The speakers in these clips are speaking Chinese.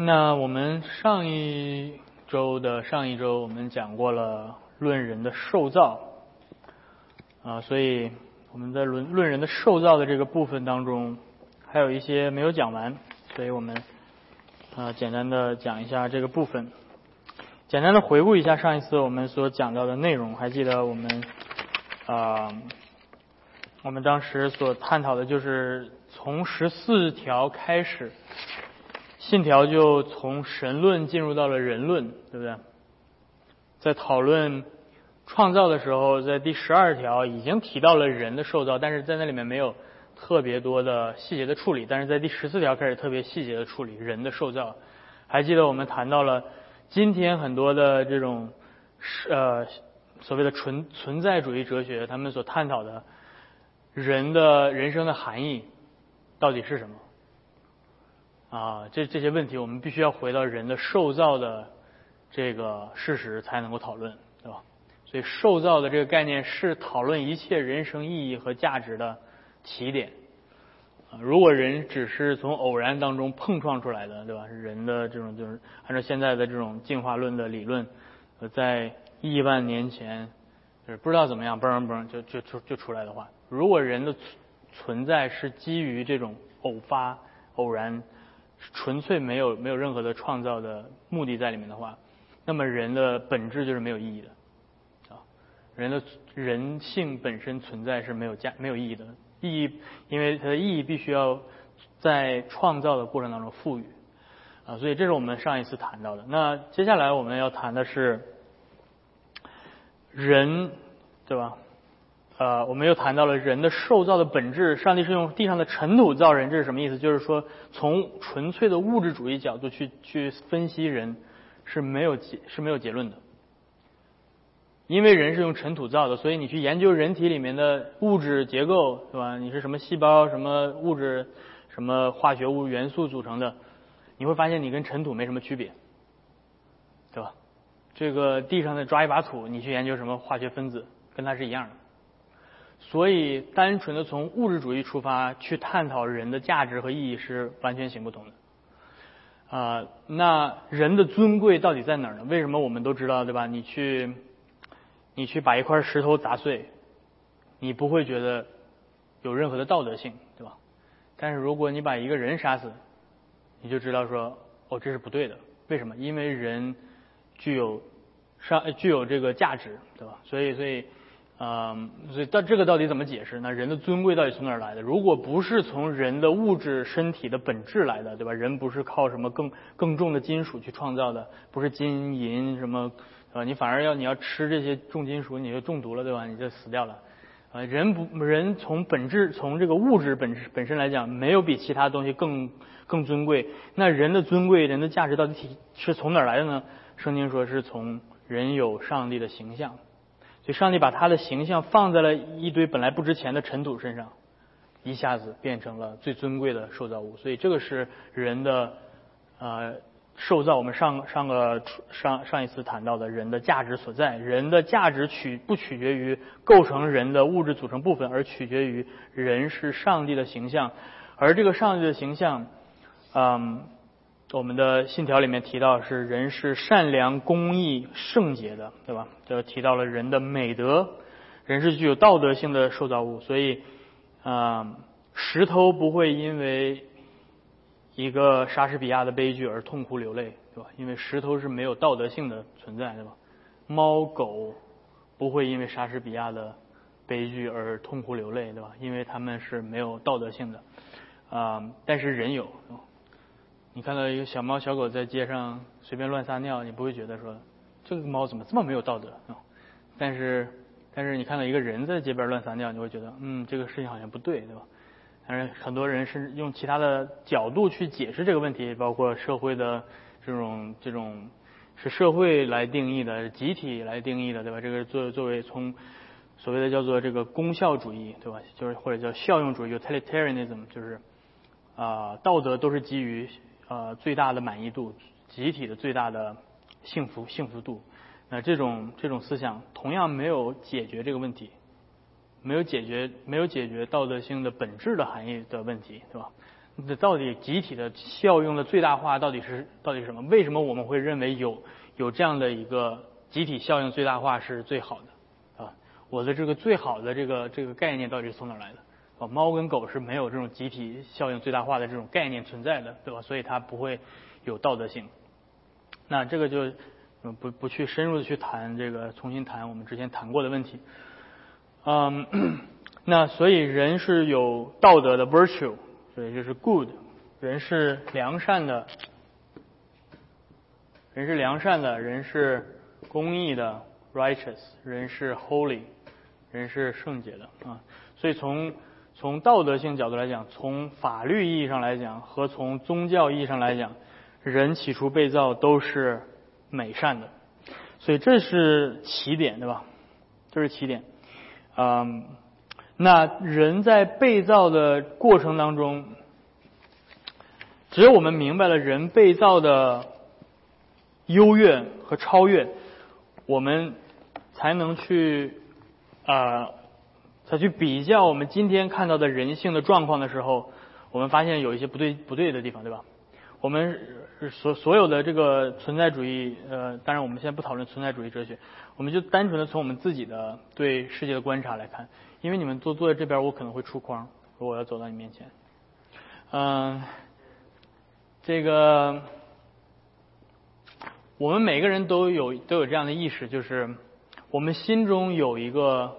那我们上一周的上一周，我们讲过了论人的受造啊，所以我们在论论人的受造的这个部分当中，还有一些没有讲完，所以我们啊简单的讲一下这个部分，简单的回顾一下上一次我们所讲到的内容，还记得我们啊我们当时所探讨的就是从十四条开始。信条就从神论进入到了人论，对不对？在讨论创造的时候，在第十二条已经提到了人的受造，但是在那里面没有特别多的细节的处理。但是在第十四条开始特别细节的处理人的受造。还记得我们谈到了今天很多的这种呃所谓的存存在主义哲学，他们所探讨的人的人生的含义到底是什么？啊，这这些问题我们必须要回到人的受造的这个事实才能够讨论，对吧？所以受造的这个概念是讨论一切人生意义和价值的起点。啊，如果人只是从偶然当中碰撞出来的，对吧？人的这种就是按照现在的这种进化论的理论，在亿万年前就是不知道怎么样嘣嘣就就就就出来的话，如果人的存在是基于这种偶发偶然。纯粹没有没有任何的创造的目的在里面的话，那么人的本质就是没有意义的，啊，人的人性本身存在是没有价没有意义的，意义因为它的意义必须要在创造的过程当中赋予，啊，所以这是我们上一次谈到的。那接下来我们要谈的是人，对吧？呃，我们又谈到了人的受造的本质。上帝是用地上的尘土造人，这是什么意思？就是说，从纯粹的物质主义角度去去分析人是没有结是没有结论的。因为人是用尘土造的，所以你去研究人体里面的物质结构，对吧？你是什么细胞、什么物质、什么化学物元素组成的，你会发现你跟尘土没什么区别，对吧？这个地上的抓一把土，你去研究什么化学分子，跟它是一样的。所以，单纯的从物质主义出发去探讨人的价值和意义是完全行不通的。啊，那人的尊贵到底在哪儿呢？为什么我们都知道，对吧？你去，你去把一块石头砸碎，你不会觉得有任何的道德性，对吧？但是如果你把一个人杀死，你就知道说，哦，这是不对的。为什么？因为人具有上具有这个价值，对吧？所以，所以。嗯，所以到这个到底怎么解释？那人的尊贵到底从哪儿来的？如果不是从人的物质身体的本质来的，对吧？人不是靠什么更更重的金属去创造的，不是金银什么，呃，你反而要你要吃这些重金属，你就中毒了，对吧？你就死掉了。啊，人不人从本质从这个物质本本身来讲，没有比其他东西更更尊贵。那人的尊贵，人的价值到底是从哪儿来的呢？圣经说是从人有上帝的形象。就上帝把他的形象放在了一堆本来不值钱的尘土身上，一下子变成了最尊贵的受造物。所以这个是人的呃受造。我们上上个上上一次谈到的人的价值所在。人的价值取不取决于构成人的物质组成部分，而取决于人是上帝的形象。而这个上帝的形象，嗯。我们的信条里面提到是人是善良、公义、圣洁的，对吧？就提到了人的美德，人是具有道德性的受造物，所以，啊，石头不会因为一个莎士比亚的悲剧而痛哭流泪，对吧？因为石头是没有道德性的存在，对吧？猫狗不会因为莎士比亚的悲剧而痛哭流泪，对吧？因为他们是没有道德性的，啊，但是人有。你看到一个小猫小狗在街上随便乱撒尿，你不会觉得说这个猫怎么这么没有道德啊？但是但是你看到一个人在街边乱撒尿，你会觉得嗯这个事情好像不对，对吧？但是很多人是用其他的角度去解释这个问题，包括社会的这种这种是社会来定义的，集体来定义的，对吧？这个作作为从所谓的叫做这个功效主义，对吧？就是或者叫效用主义 （utilitarianism），就是啊道德都是基于。呃，最大的满意度，集体的最大的幸福幸福度，那这种这种思想同样没有解决这个问题，没有解决没有解决道德性的本质的含义的问题，对吧？那到底集体的效用的最大化到底是到底是什么？为什么我们会认为有有这样的一个集体效应最大化是最好的啊？我的这个最好的这个这个概念到底是从哪来的？啊，猫跟狗是没有这种集体效应最大化的这种概念存在的，对吧？所以它不会有道德性。那这个就不不去深入的去谈这个，重新谈我们之前谈过的问题。嗯，那所以人是有道德的 virtue。所以，就是 good，人是良善的，人是良善的，人是公义的 righteous，人是 holy，人是圣洁的啊。所以从从道德性角度来讲，从法律意义上来讲，和从宗教意义上来讲，人起初被造都是美善的，所以这是起点，对吧？这是起点，嗯。那人在被造的过程当中，只有我们明白了人被造的优越和超越，我们才能去啊，才去比较我们今天看到的人性的状况的时候，我们发现有一些不对不对的地方，对吧？我们所所有的这个存在主义，呃，当然我们现在不讨论存在主义哲学，我们就单纯的从我们自己的对世界的观察来看。因为你们坐坐在这边，我可能会出框，如果我要走到你面前。嗯，这个我们每个人都有都有这样的意识，就是我们心中有一个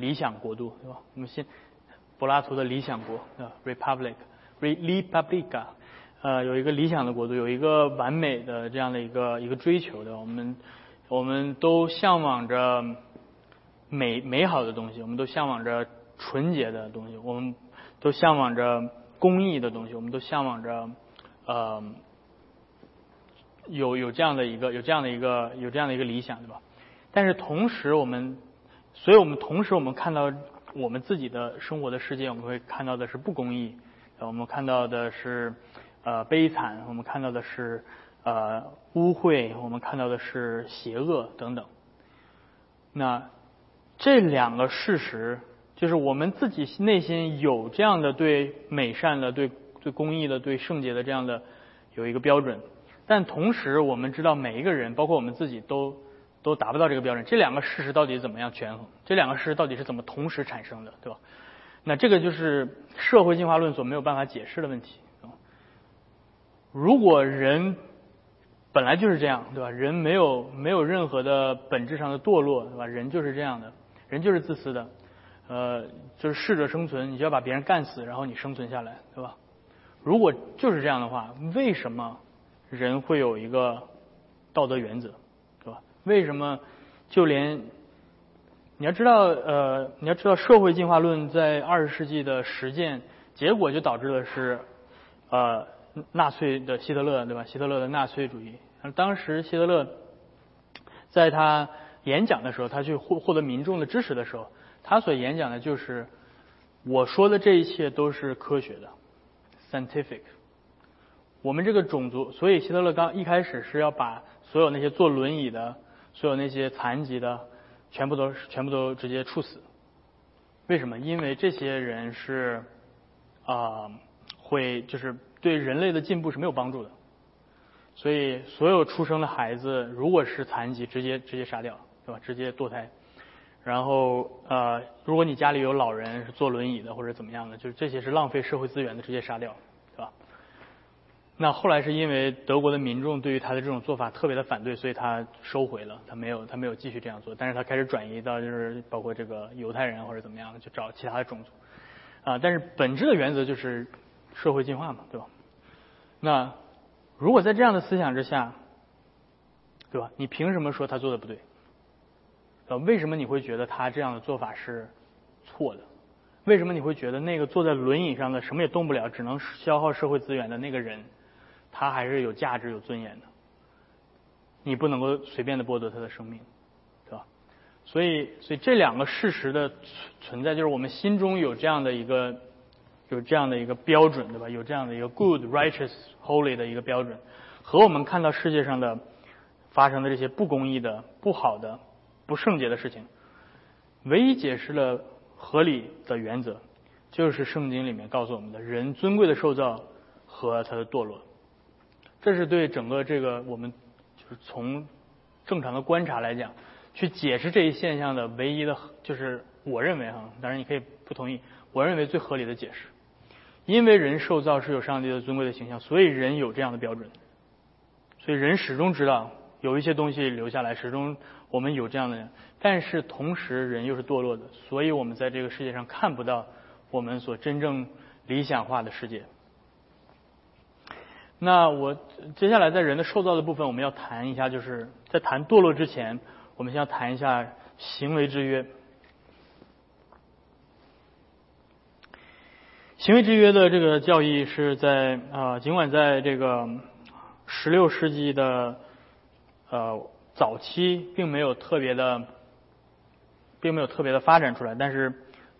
理想国度，对吧？我们先柏拉图的理想国，Republic，Republica，呃，有一个理想的国度，有一个完美的这样的一个一个追求的，我们我们都向往着。美美好的东西，我们都向往着纯洁的东西，我们都向往着公益的东西，我们都向往着呃有有这样的一个有这样的一个有这样的一个理想，对吧？但是同时，我们所以我们同时我们看到我们自己的生活的世界，我们会看到的是不公义，我们看到的是呃悲惨，我们看到的是呃污秽，我们看到的是邪恶等等。那这两个事实，就是我们自己内心有这样的对美善的、对对公益的、对圣洁的这样的有一个标准，但同时我们知道每一个人，包括我们自己，都都达不到这个标准。这两个事实到底怎么样权衡？这两个事实到底是怎么同时产生的，对吧？那这个就是社会进化论所没有办法解释的问题。如果人本来就是这样，对吧？人没有没有任何的本质上的堕落，对吧？人就是这样的。人就是自私的，呃，就是适者生存，你就要把别人干死，然后你生存下来，对吧？如果就是这样的话，为什么人会有一个道德原则，为什么就连你要知道，呃，你要知道社会进化论在二十世纪的实践结果就导致的是，呃，纳粹的希特勒，对吧？希特勒的纳粹主义，当时希特勒在他。演讲的时候，他去获获得民众的支持的时候，他所演讲的就是我说的这一切都是科学的，scientific。我们这个种族，所以希特勒刚一开始是要把所有那些坐轮椅的、所有那些残疾的，全部都全部都直接处死。为什么？因为这些人是啊，会就是对人类的进步是没有帮助的。所以所有出生的孩子，如果是残疾，直接直接杀掉。对吧？直接堕胎，然后呃，如果你家里有老人是坐轮椅的或者怎么样的，就是这些是浪费社会资源的，直接杀掉，那后来是因为德国的民众对于他的这种做法特别的反对，所以他收回了，他没有他没有继续这样做，但是他开始转移到就是包括这个犹太人或者怎么样的，去找其他的种族啊。但是本质的原则就是社会进化嘛，对吧？那如果在这样的思想之下，对吧？你凭什么说他做的不对？呃，为什么你会觉得他这样的做法是错的？为什么你会觉得那个坐在轮椅上的什么也动不了，只能消耗社会资源的那个人，他还是有价值、有尊严的？你不能够随便的剥夺他的生命，对吧？所以，所以这两个事实的存存在，就是我们心中有这样的一个有这样的一个标准，对吧？有这样的一个 good、righteous、holy 的一个标准，和我们看到世界上的发生的这些不公义的、不好的。不圣洁的事情，唯一解释了合理的原则，就是圣经里面告诉我们的人尊贵的受造和他的堕落。这是对整个这个我们就是从正常的观察来讲，去解释这一现象的唯一的，就是我认为哈，当然你可以不同意，我认为最合理的解释。因为人受造是有上帝的尊贵的形象，所以人有这样的标准，所以人始终知道有一些东西留下来，始终我们有这样的人。但是同时人又是堕落的，所以我们在这个世界上看不到我们所真正理想化的世界。那我接下来在人的受造的部分，我们要谈一下，就是在谈堕落之前，我们先要谈一下行为之约。行为之约的这个教义是在啊，尽管在这个十六世纪的呃早期，并没有特别的，并没有特别的发展出来，但是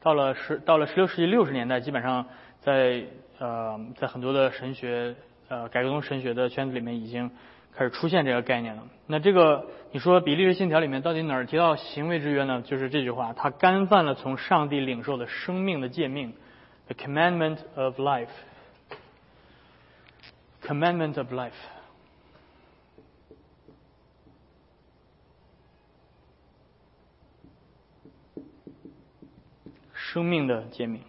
到了十到了十六世纪六十年代，基本上在呃在很多的神学。呃，改革宗神学的圈子里面已经开始出现这个概念了。那这个，你说比利时信条里面到底哪儿提到行为之约呢？就是这句话，他干犯了从上帝领受的生命的诫命，the commandment of life，commandment of life，生命的诫命。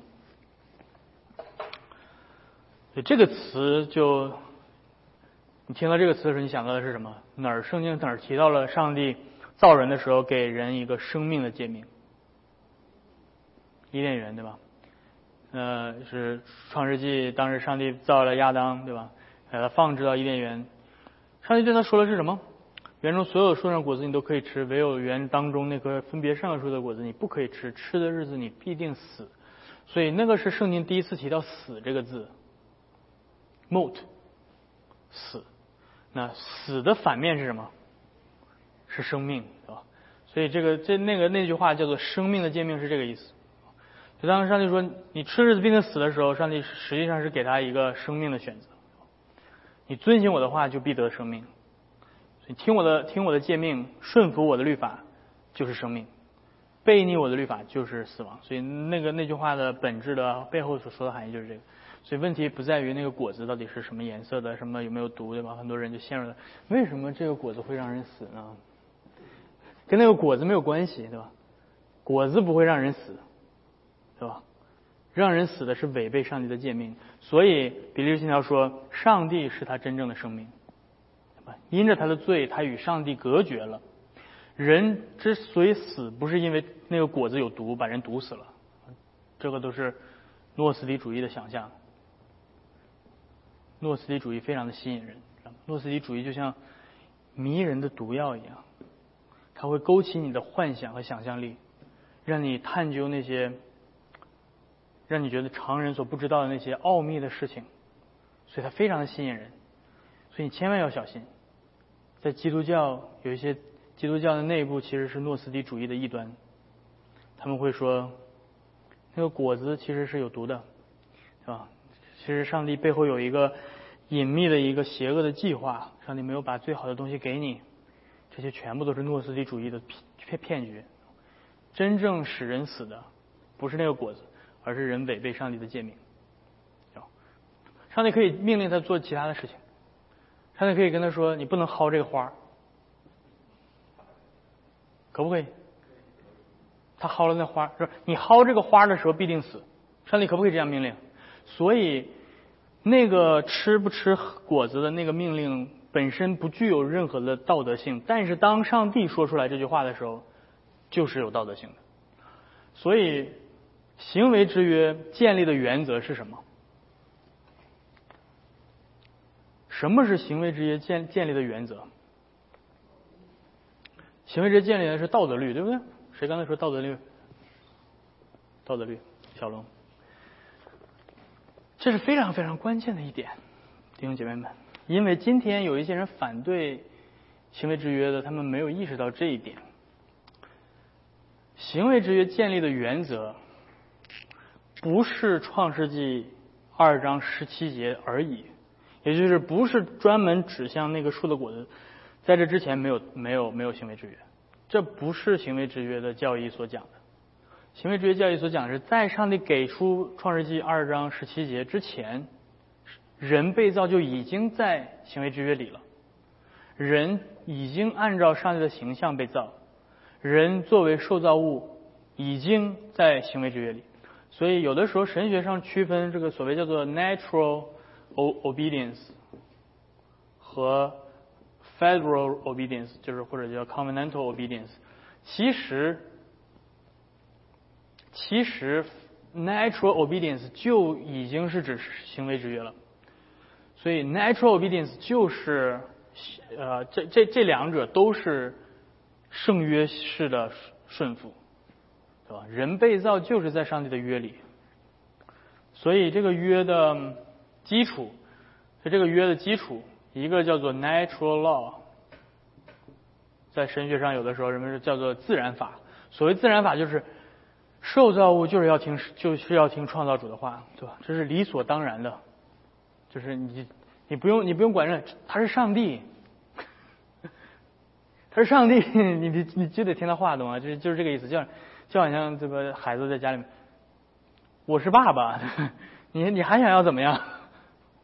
这个词就，你听到这个词的时候，你想到的是什么？哪儿圣经哪儿提到了上帝造人的时候给人一个生命的诫命？伊甸园对吧？呃，是创世纪，当时上帝造了亚当对吧？把他放置到伊甸园，上帝对他说的是什么？园中所有树上果子你都可以吃，唯有园当中那棵分别善恶树的果子你不可以吃，吃的日子你必定死。所以那个是圣经第一次提到死这个字。mot，死，那死的反面是什么？是生命，对吧？所以这个这那个那句话叫做“生命的诫命”是这个意思。就当上帝说你吃日子必定死的时候，上帝实际上是给他一个生命的选择。你遵循我的话，就必得生命。你听我的听我的诫命，顺服我的律法，就是生命；背逆我的律法，就是死亡。所以那个那句话的本质的背后所说的含义就是这个。所以问题不在于那个果子到底是什么颜色的，什么有没有毒，对吧？很多人就陷入了为什么这个果子会让人死呢？跟那个果子没有关系，对吧？果子不会让人死，对吧？让人死的是违背上帝的诫命。所以比利时信条说，上帝是他真正的生命，因着他的罪，他与上帝隔绝了。人之所以死，不是因为那个果子有毒，把人毒死了，这个都是诺斯底主义的想象。诺斯底主义非常的吸引人，诺斯底主义就像迷人的毒药一样，它会勾起你的幻想和想象力，让你探究那些让你觉得常人所不知道的那些奥秘的事情，所以它非常的吸引人，所以你千万要小心。在基督教有一些基督教的内部其实是诺斯底主义的异端，他们会说那个果子其实是有毒的，是吧？其实上帝背后有一个隐秘的一个邪恶的计划，上帝没有把最好的东西给你，这些全部都是诺斯底主义的骗骗局。真正使人死的不是那个果子，而是人违背上帝的诫命。上帝可以命令他做其他的事情，上帝可以跟他说：“你不能薅这个花可不可以？”他薅了那花，说：“你薅这个花的时候必定死。”上帝可不可以这样命令？所以，那个吃不吃果子的那个命令本身不具有任何的道德性，但是当上帝说出来这句话的时候，就是有道德性的。所以，行为之约建立的原则是什么？什么是行为之约建建立的原则？行为之约建立的是道德律，对不对？谁刚才说道德律？道德律，小龙。这是非常非常关键的一点，弟兄姐妹们，因为今天有一些人反对行为制约的，他们没有意识到这一点。行为制约建立的原则，不是创世纪二章十七节而已，也就是不是专门指向那个树的果子，在这之前没有没有没有行为制约，这不是行为制约的教义所讲的。行为制约教育所讲的是，在上帝给出创世纪二章十七节之前，人被造就已经在行为制约里了。人已经按照上帝的形象被造，人作为受造物已经在行为制约里。所以有的时候神学上区分这个所谓叫做 natural obedience 和 federal obedience，就是或者叫 covenantal obedience，其实。其实，natural obedience 就已经是指行为制约了，所以 natural obedience 就是呃，这这这两者都是圣约式的顺服，对吧？人被造就是在上帝的约里，所以这个约的基础，这个约的基础，一个叫做 natural law，在神学上有的时候人们是叫做自然法，所谓自然法就是。受造物就是要听，就是要听创造主的话，对吧？这是理所当然的，就是你，你不用，你不用管这，他是上帝，他是上帝，你你你就得听他话，懂吗？就是就是这个意思，就就好像这个孩子在家里面，我是爸爸，你你还想要怎么样？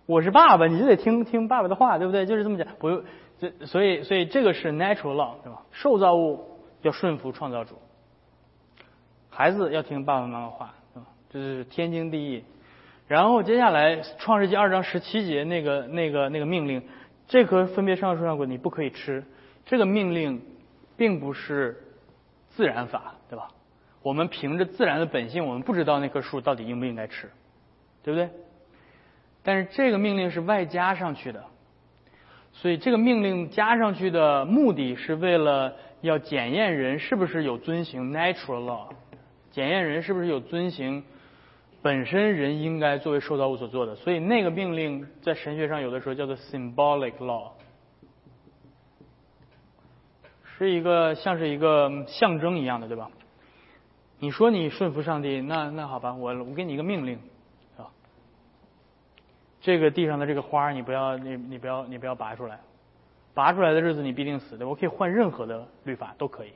我是爸爸，你就得听听爸爸的话，对不对？就是这么讲，不用，这所以所以这个是 natural law，对吧？受造物要顺服创造主。孩子要听爸爸妈妈话，这是天经地义。然后接下来创世纪二章十七节那个那个那个命令，这棵分别上树上果你不可以吃。这个命令并不是自然法，对吧？我们凭着自然的本性，我们不知道那棵树到底应不应该吃，对不对？但是这个命令是外加上去的，所以这个命令加上去的目的是为了要检验人是不是有遵行 natural law。检验人是不是有遵行本身人应该作为受造物所做的，所以那个命令在神学上有的时候叫做 symbolic law，是一个像是一个象征一样的，对吧？你说你顺服上帝，那那好吧，我我给你一个命令，啊，这个地上的这个花你不要你你不要你不要拔出来，拔出来的日子你必定死的。我可以换任何的律法都可以，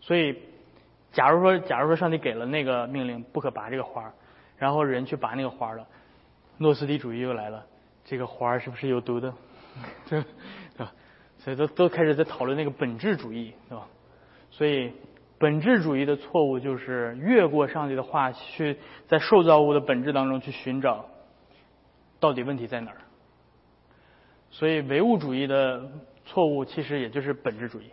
所以。假如说，假如说上帝给了那个命令，不可拔这个花然后人去拔那个花了，诺斯底主义又来了，这个花是不是有毒的？对吧？所以都都开始在讨论那个本质主义，对吧？所以本质主义的错误就是越过上帝的话，去在受造物的本质当中去寻找到底问题在哪儿。所以唯物主义的错误其实也就是本质主义。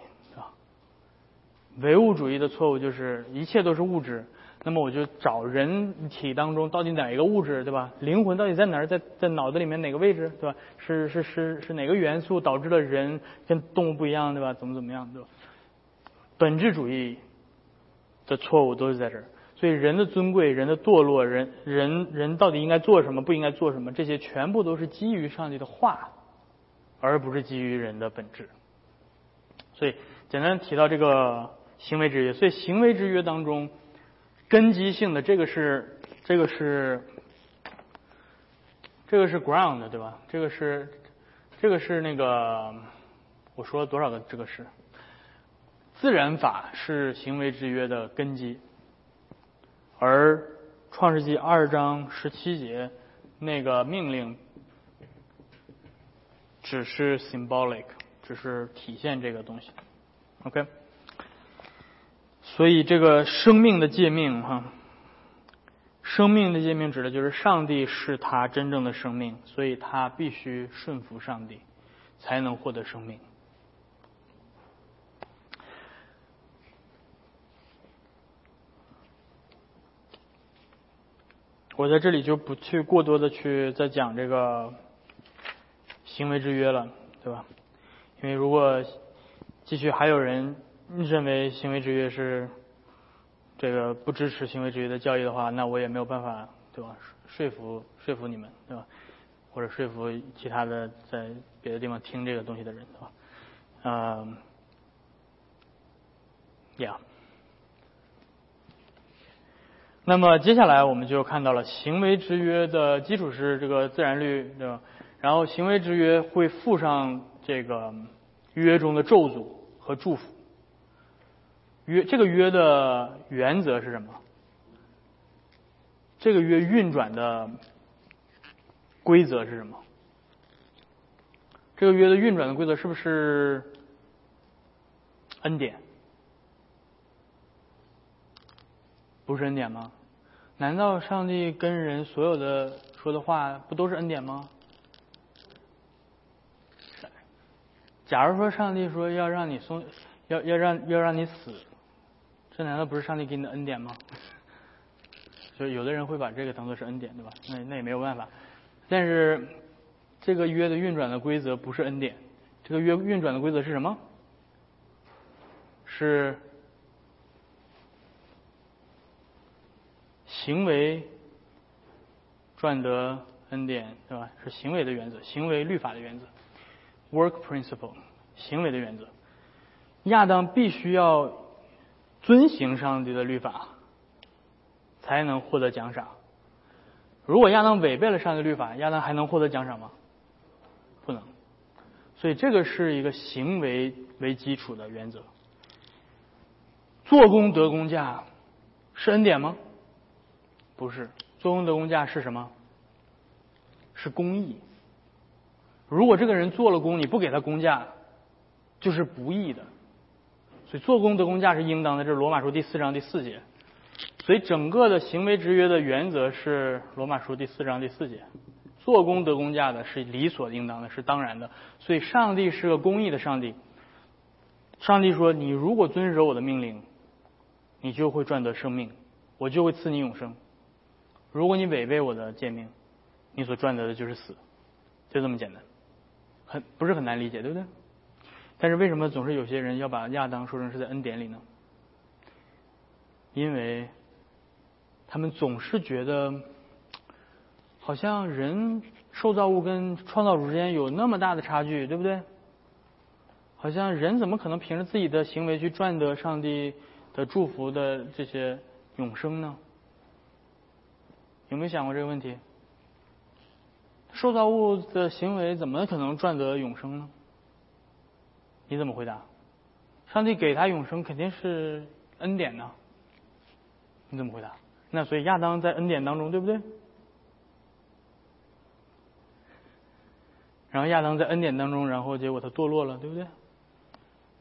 唯物主义的错误就是一切都是物质，那么我就找人体当中到底哪一个物质，对吧？灵魂到底在哪儿？在在脑子里面哪个位置，对吧？是是是是哪个元素导致了人跟动物不一样，对吧？怎么怎么样，对吧？本质主义的错误都是在这儿，所以人的尊贵、人的堕落、人人人到底应该做什么、不应该做什么，这些全部都是基于上帝的话，而不是基于人的本质。所以简单提到这个。行为制约，所以行为制约当中，根基性的这个是这个是这个是 ground 对吧？这个是这个是那个我说了多少个这个是自然法是行为制约的根基，而创世纪二章十七节那个命令只是 symbolic，只是体现这个东西。OK。所以这个生命的诫命，哈，生命的诫命指的就是上帝是他真正的生命，所以他必须顺服上帝，才能获得生命。我在这里就不去过多的去再讲这个行为制约了，对吧？因为如果继续还有人。认为行为制约是这个不支持行为制约的教义的话，那我也没有办法，对吧？说服说服你们，对吧？或者说服其他的在别的地方听这个东西的人，对吧？嗯，Yeah。那么接下来我们就看到了行为制约的基础是这个自然律，对吧？然后行为制约会附上这个约中的咒诅和祝福。约这个约的原则是什么？这个约运转的规则是什么？这个约的运转的规则是不是恩典？不是恩典吗？难道上帝跟人所有的说的话不都是恩典吗？假如说上帝说要让你送，要要让要让你死，这难道不是上帝给你的恩典吗？就有的人会把这个当做是恩典，对吧？那那也没有办法。但是这个约的运转的规则不是恩典，这个约运转的规则是什么？是。行为赚得恩典，对吧？是行为的原则，行为律法的原则，work principle，行为的原则。亚当必须要遵行上帝的律法，才能获得奖赏。如果亚当违背了上帝律法，亚当还能获得奖赏吗？不能。所以这个是一个行为为基础的原则。做工得工价是恩典吗？不是，做工得工价是什么？是公义。如果这个人做了工，你不给他工价，就是不义的。所以做工得工价是应当的，这是罗马书第四章第四节。所以整个的行为制约的原则是罗马书第四章第四节，做工得工价的是理所应当的，是当然的。所以上帝是个公义的上帝。上帝说：“你如果遵守我的命令，你就会赚得生命，我就会赐你永生。”如果你违背我的诫命，你所赚得的就是死，就这么简单，很不是很难理解，对不对？但是为什么总是有些人要把亚当说成是在恩典里呢？因为他们总是觉得，好像人受造物跟创造主之间有那么大的差距，对不对？好像人怎么可能凭着自己的行为去赚得上帝的祝福的这些永生呢？有没有想过这个问题？受造物的行为怎么可能赚得永生呢？你怎么回答？上帝给他永生肯定是恩典呢？你怎么回答？那所以亚当在恩典当中，对不对？然后亚当在恩典当中，然后结果他堕落了，对不对？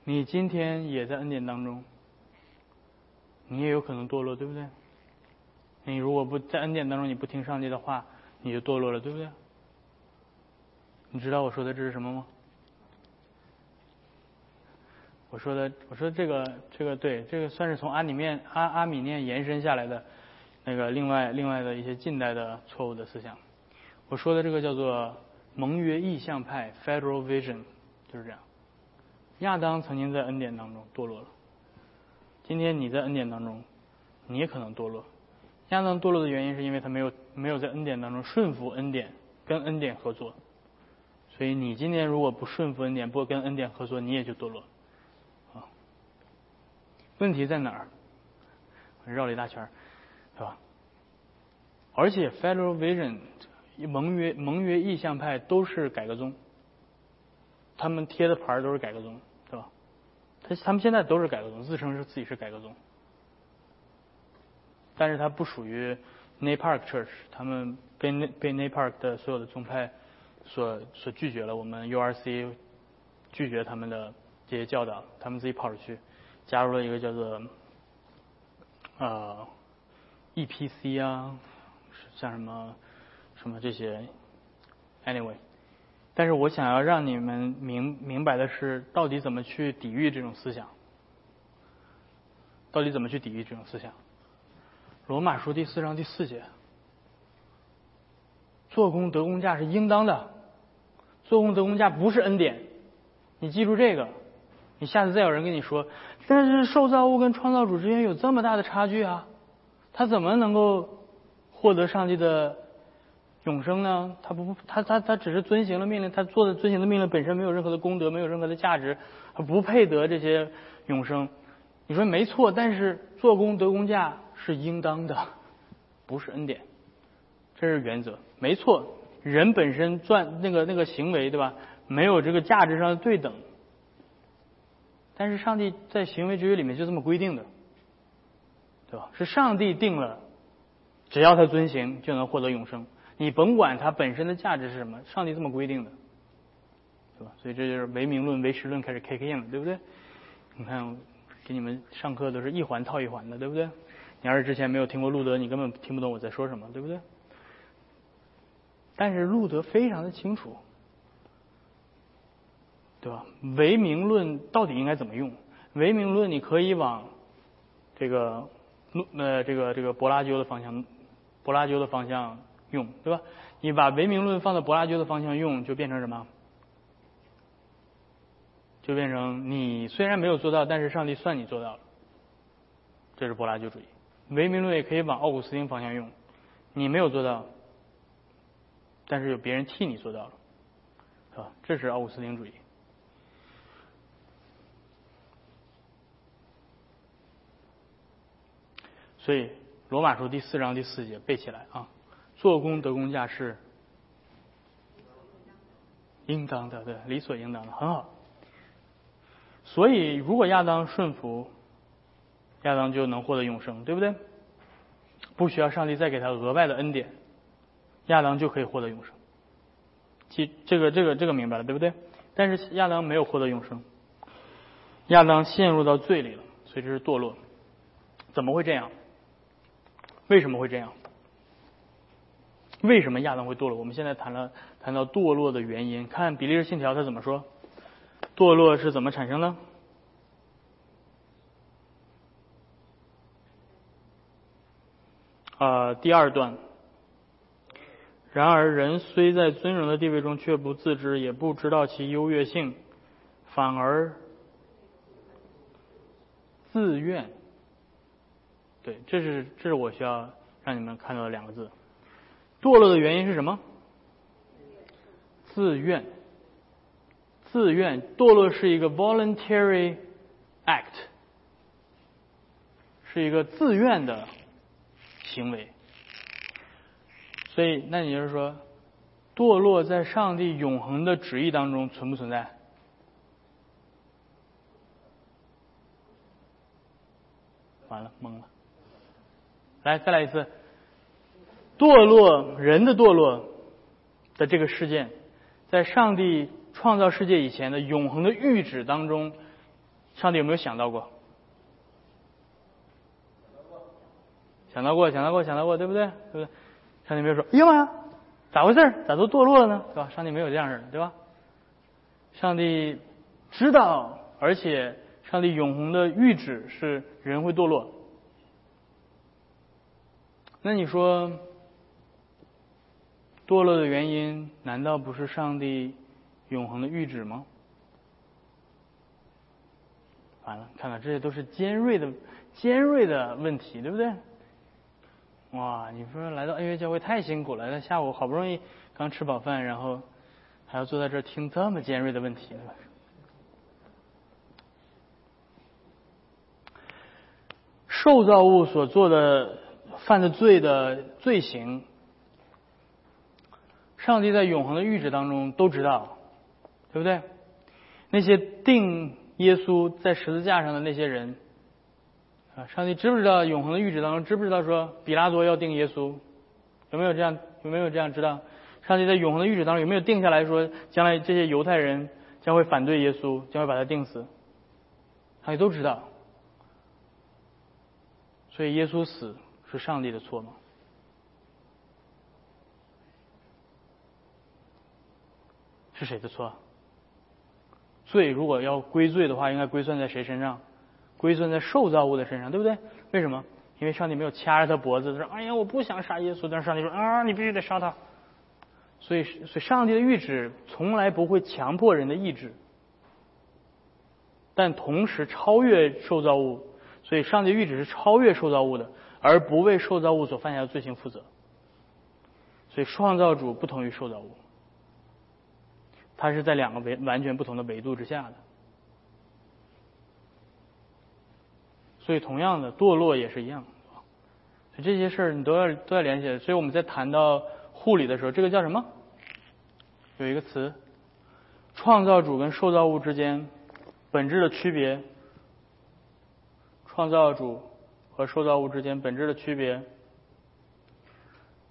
你今天也在恩典当中，你也有可能堕落，对不对？你如果不在恩典当中，你不听上帝的话，你就堕落了，对不对？你知道我说的这是什么吗？我说的，我说这个，这个对，这个算是从阿里面阿阿米念延伸下来的那个另外另外的一些近代的错误的思想。我说的这个叫做盟约意向派 （Federal Vision），就是这样。亚当曾经在恩典当中堕落了，今天你在恩典当中，你也可能堕落。亚当堕落的原因是因为他没有没有在恩典当中顺服恩典，跟恩典合作。所以你今天如果不顺服恩典，不跟恩典合作，你也就堕落。问题在哪儿？绕了一大圈，是吧？而且 Federal Vision 盟约盟约意向派都是改革宗，他们贴的牌都是改革宗，对吧？他他们现在都是改革宗，自称是自己是改革宗。但是它不属于 n a p a r k Church，他们被被 n a p a r k 的所有的宗派所所拒绝了。我们 URC 拒绝他们的这些教导，他们自己跑出去加入了一个叫做呃 EPC 啊，像什么什么这些 Anyway，但是我想要让你们明明白的是，到底怎么去抵御这种思想？到底怎么去抵御这种思想？罗马书第四章第四节，做工得工价是应当的，做工得工价不是恩典，你记住这个。你下次再有人跟你说，但是受造物跟创造主之间有这么大的差距啊，他怎么能够获得上帝的永生呢？他不，他他他只是遵行了命令，他做的遵行的命令本身没有任何的功德，没有任何的价值，他不配得这些永生。你说没错，但是做工得工价。是应当的，不是恩典，这是原则，没错。人本身赚那个那个行为，对吧？没有这个价值上的对等，但是上帝在行为之约里面就这么规定的，对吧？是上帝定了，只要他遵行就能获得永生。你甭管他本身的价值是什么，上帝这么规定的，对吧？所以这就是唯名论、唯实论开始 kick in 了，对不对？你看，给你们上课都是一环套一环的，对不对？你要是之前没有听过路德，你根本听不懂我在说什么，对不对？但是路德非常的清楚，对吧？唯名论到底应该怎么用？唯名论你可以往这个呃这个这个柏拉修的方向，柏拉修的方向用，对吧？你把唯名论放到柏拉修的方向用，就变成什么？就变成你虽然没有做到，但是上帝算你做到了，这是柏拉修主义。唯名论也可以往奥古斯丁方向用，你没有做到。但是有别人替你做到了，是吧？这是奥古斯丁主义。所以罗马书第四章第四节背起来啊，做工得工价是应当的，对，理所应当的，很好。所以如果亚当顺服，亚当就能获得永生，对不对？不需要上帝再给他额外的恩典。亚当就可以获得永生，其这个这个这个明白了对不对？但是亚当没有获得永生，亚当陷入到罪里了，所以这是堕落。怎么会这样？为什么会这样？为什么亚当会堕落？我们现在谈了谈到堕落的原因，看比利时信条他怎么说？堕落是怎么产生的？啊，第二段。然而，人虽在尊荣的地位中，却不自知，也不知道其优越性，反而自愿。对，这是这是我需要让你们看到的两个字。堕落的原因是什么？自愿。自愿堕落是一个 voluntary act，是一个自愿的行为。所以，那你就是说，堕落在上帝永恒的旨意当中存不存在？完了，懵了。来，再来一次。堕落，人的堕落的这个事件，在上帝创造世界以前的永恒的预旨当中，上帝有没有想到过？想到过，想到过，想到过，对不对？对不对？上帝没有说：“哎呀妈，咋回事？咋都堕落了呢？对吧？”上帝没有这样式的，对吧？上帝知道，而且上帝永恒的预旨是人会堕落。那你说，堕落的原因难道不是上帝永恒的预旨吗？完了，看看这些都是尖锐的、尖锐的问题，对不对？哇，你说来到恩约教会太辛苦了，那下午好不容易刚吃饱饭，然后还要坐在这听这么尖锐的问题。受造物所做的犯的罪的罪行，上帝在永恒的预旨当中都知道，对不对？那些定耶稣在十字架上的那些人。啊，上帝知不知道永恒的预旨当中知不知道说比拉多要定耶稣？有没有这样？有没有这样知道？上帝在永恒的预旨当中有没有定下来说将来这些犹太人将会反对耶稣，将会把他定死？上帝都知道。所以耶稣死是上帝的错吗？是谁的错？罪如果要归罪的话，应该归算在谁身上？归算在受造物的身上，对不对？为什么？因为上帝没有掐着他脖子，说：“哎呀，我不想杀耶稣。”但是上帝说：“啊，你必须得杀他。”所以，所以上帝的谕旨从来不会强迫人的意志，但同时超越受造物。所以，上帝谕旨是超越受造物的，而不为受造物所犯下的罪行负责。所以，创造主不同于受造物，他是在两个维完全不同的维度之下的。所以，同样的堕落也是一样，所以这些事儿你都要都要联系。所以我们在谈到护理的时候，这个叫什么？有一个词，创造主跟受造物之间本质的区别，创造主和受造物之间本质的区别，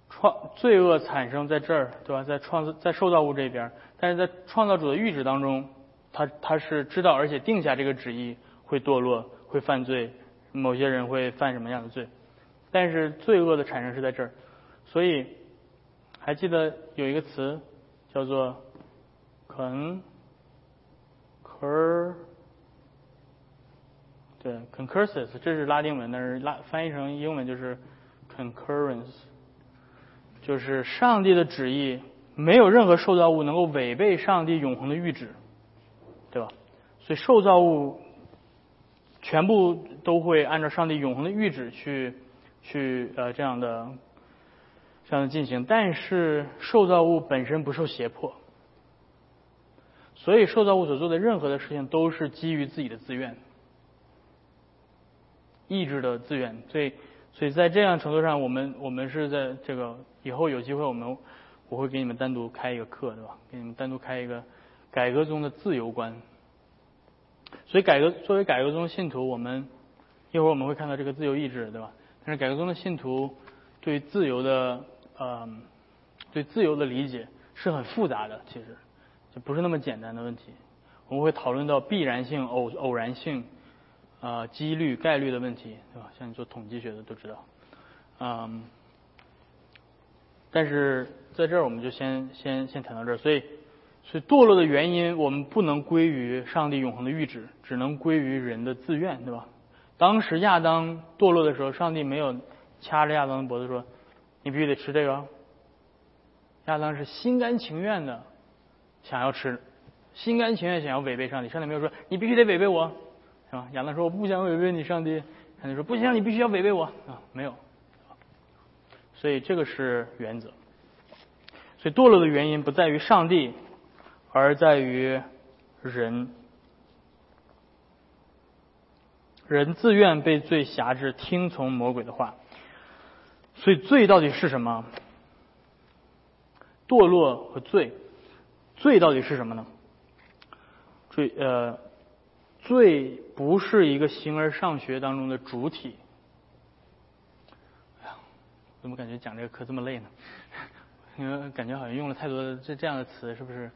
创罪恶产生在这儿，对吧？在创造在受造物这边，但是在创造主的预旨当中，他他是知道而且定下这个旨意会堕落会犯罪，某些人会犯什么样的罪，但是罪恶的产生是在这儿，所以还记得有一个词叫做 con cur 对 concursus，这是拉丁文，但是拉翻译成英文就是 concurrence，就是上帝的旨意，没有任何受造物能够违背上帝永恒的预旨，对吧？所以受造物全部都会按照上帝永恒的预旨去去呃这样的这样的进行，但是受造物本身不受胁迫，所以受造物所做的任何的事情都是基于自己的自愿。意志的资源，所以，所以在这样程度上，我们我们是在这个以后有机会，我们我会给你们单独开一个课，对吧？给你们单独开一个改革中的自由观。所以，改革作为改革中信徒，我们一会儿我们会看到这个自由意志，对吧？但是，改革中的信徒对自由的呃对自由的理解是很复杂的，其实就不是那么简单的问题。我们会讨论到必然性、偶偶然性。啊，几率、概率的问题，对吧？像你做统计学的都知道，嗯，但是在这儿我们就先先先谈到这儿。所以，所以堕落的原因，我们不能归于上帝永恒的预旨，只能归于人的自愿，对吧？当时亚当堕落的时候，上帝没有掐着亚当的脖子说：“你必须得吃这个。”亚当是心甘情愿的想要吃，心甘情愿想要违背上帝。上帝没有说：“你必须得违背我。”是吧？亚当说：“我不想违背你，上帝。”上帝说：“不行，你必须要违背我。”啊，没有。所以这个是原则。所以堕落的原因不在于上帝，而在于人。人自愿被罪辖制，听从魔鬼的话。所以罪到底是什么？堕落和罪，罪到底是什么呢？罪呃。罪不是一个形而上学当中的主体。哎呀，怎么感觉讲这个课这么累呢？因为感觉好像用了太多的这这样的词，是不是？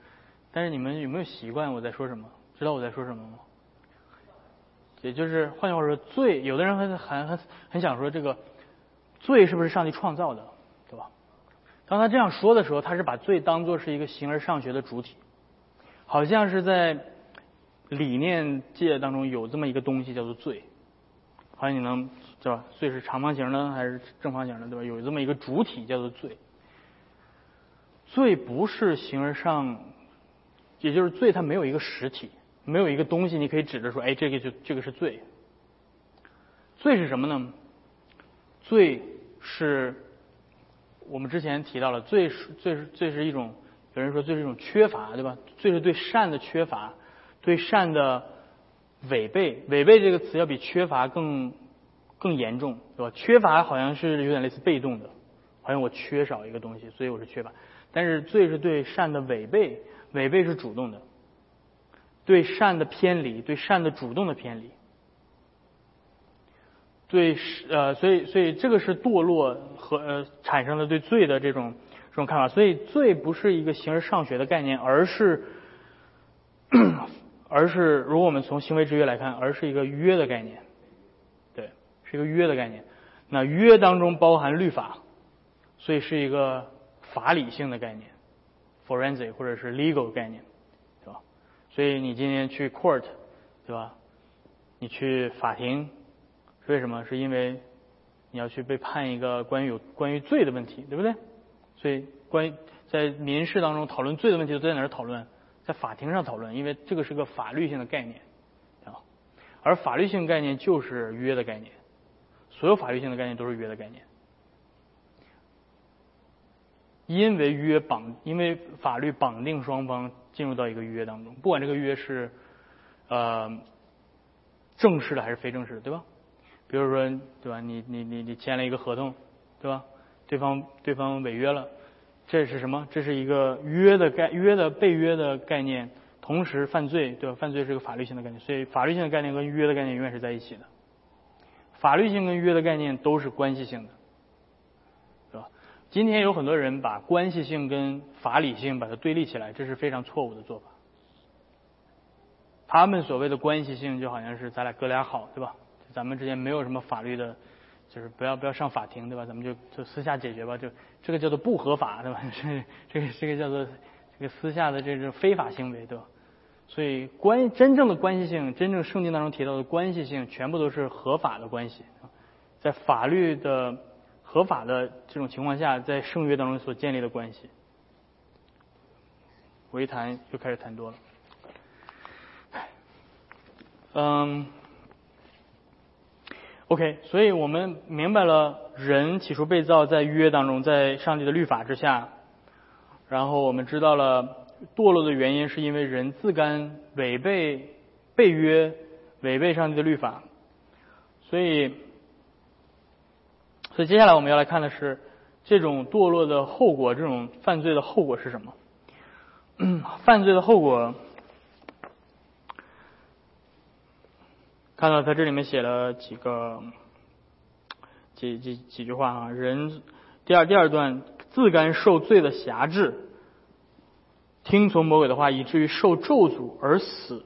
但是你们有没有习惯我在说什么？知道我在说什么吗？也就是换句话说，罪，有的人很很很很想说这个罪是不是上帝创造的，对吧？当他这样说的时候，他是把罪当做是一个形而上学的主体，好像是在。理念界当中有这么一个东西叫做罪，好像你能对吧？罪是长方形的还是正方形的，对吧？有这么一个主体叫做罪。罪不是形而上，也就是罪它没有一个实体，没有一个东西你可以指着说，哎，这个就这个是罪。罪是什么呢？罪是我们之前提到了，罪是罪是罪是一种，有人说罪是一种缺乏，对吧？罪是对善的缺乏。对善的违背，违背这个词要比缺乏更更严重，对吧？缺乏好像是有点类似被动的，好像我缺少一个东西，所以我是缺乏。但是罪是对善的违背，违背是主动的，对善的偏离，对善的主动的偏离。对，呃，所以所以这个是堕落和呃产生的对罪的这种这种看法。所以罪不是一个形而上学的概念，而是。而是，如果我们从行为制约来看，而是一个约的概念，对，是一个约的概念。那约当中包含律法，所以是一个法理性的概念，forensic 或者是 legal 概念，对吧？所以你今天去 court，对吧？你去法庭，为什么？是因为你要去被判一个关于有关于罪的问题，对不对？所以关于在民事当中讨论罪的问题，都在哪儿讨论？在法庭上讨论，因为这个是个法律性的概念啊，而法律性概念就是约的概念，所有法律性的概念都是约的概念，因为约绑，因为法律绑定双方进入到一个约当中，不管这个约是呃正式的还是非正式的，对吧？比如说，对吧？你你你你签了一个合同，对吧？对方对方违约了。这是什么？这是一个约的概约的被约的概念，同时犯罪，对吧？犯罪是个法律性的概念，所以法律性的概念跟约的概念永远是在一起的。法律性跟约的概念都是关系性的，对吧？今天有很多人把关系性跟法理性把它对立起来，这是非常错误的做法。他们所谓的关系性就好像是咱俩哥俩好，对吧？咱们之间没有什么法律的，就是不要不要上法庭，对吧？咱们就就私下解决吧，就这个叫做不合法，对吧？这这个这个叫做这个私下的这种非法行为，对吧？所以关真正的关系性，真正圣经当中提到的关系性，全部都是合法的关系，在法律的合法的这种情况下，在圣约当中所建立的关系。我一谈又开始谈多了。嗯，OK，所以我们明白了，人起初被造在约当中，在上帝的律法之下，然后我们知道了堕落的原因是因为人自甘违背被约，违背上帝的律法，所以，所以接下来我们要来看的是这种堕落的后果，这种犯罪的后果是什么？犯罪的后果。看到他这里面写了几个几几几句话啊，人第二第二段自甘受罪的辖制，听从魔鬼的话，以至于受咒诅而死。